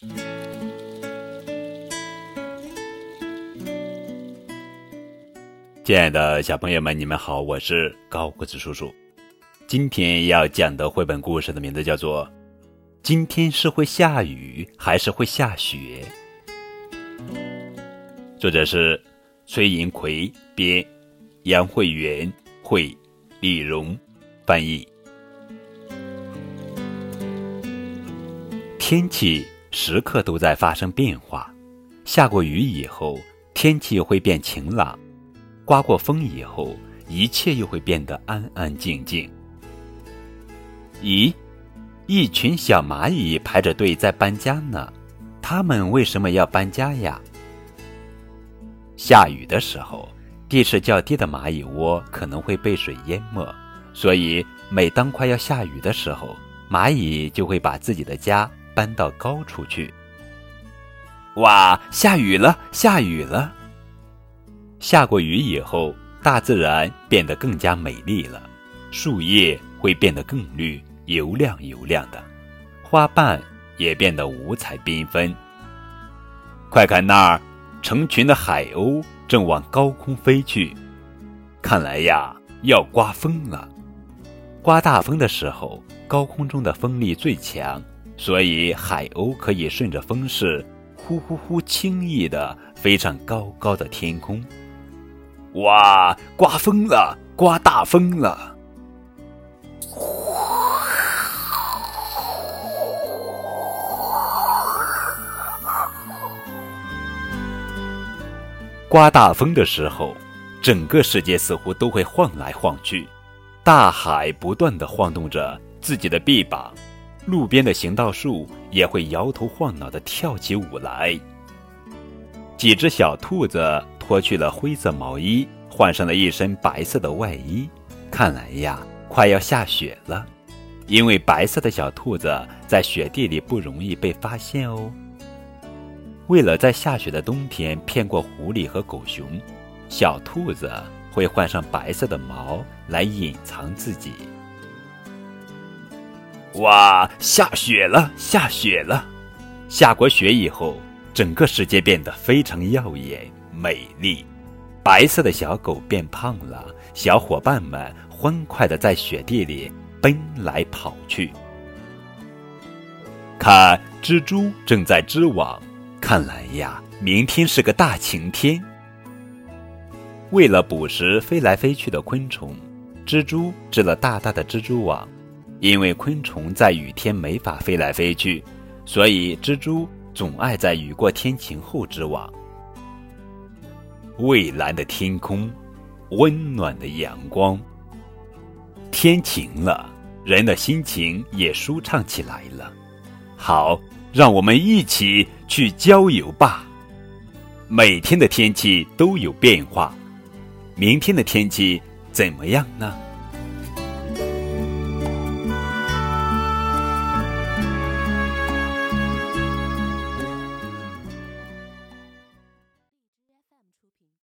亲爱的小朋友们，你们好，我是高个子叔叔。今天要讲的绘本故事的名字叫做《今天是会下雨还是会下雪》，作者是崔银奎编，杨慧媛绘，李荣翻译。天气时刻都在发生变化，下过雨以后，天气会变晴朗。刮过风以后，一切又会变得安安静静。咦，一群小蚂蚁排着队在搬家呢。它们为什么要搬家呀？下雨的时候，地势较低的蚂蚁窝可能会被水淹没，所以每当快要下雨的时候，蚂蚁就会把自己的家搬到高处去。哇，下雨了，下雨了！下过雨以后，大自然变得更加美丽了，树叶会变得更绿，油亮油亮的，花瓣也变得五彩缤纷。快看那儿，成群的海鸥正往高空飞去，看来呀，要刮风了。刮大风的时候，高空中的风力最强，所以海鸥可以顺着风势，呼呼呼，轻易地飞上高高的天空。哇！刮风了，刮大风了！刮大风的时候，整个世界似乎都会晃来晃去，大海不断的晃动着自己的臂膀，路边的行道树也会摇头晃脑的跳起舞来。几只小兔子。脱去了灰色毛衣，换上了一身白色的外衣。看来呀，快要下雪了。因为白色的小兔子在雪地里不容易被发现哦。为了在下雪的冬天骗过狐狸和狗熊，小兔子会换上白色的毛来隐藏自己。哇，下雪了，下雪了！下过雪以后，整个世界变得非常耀眼。美丽，白色的小狗变胖了，小伙伴们欢快的在雪地里奔来跑去。看，蜘蛛正在织网，看来呀，明天是个大晴天。为了捕食飞来飞去的昆虫，蜘蛛织了大大的蜘蛛网。因为昆虫在雨天没法飞来飞去，所以蜘蛛总爱在雨过天晴后织网。蔚蓝的天空，温暖的阳光。天晴了，人的心情也舒畅起来了。好，让我们一起去郊游吧。每天的天气都有变化，明天的天气怎么样呢？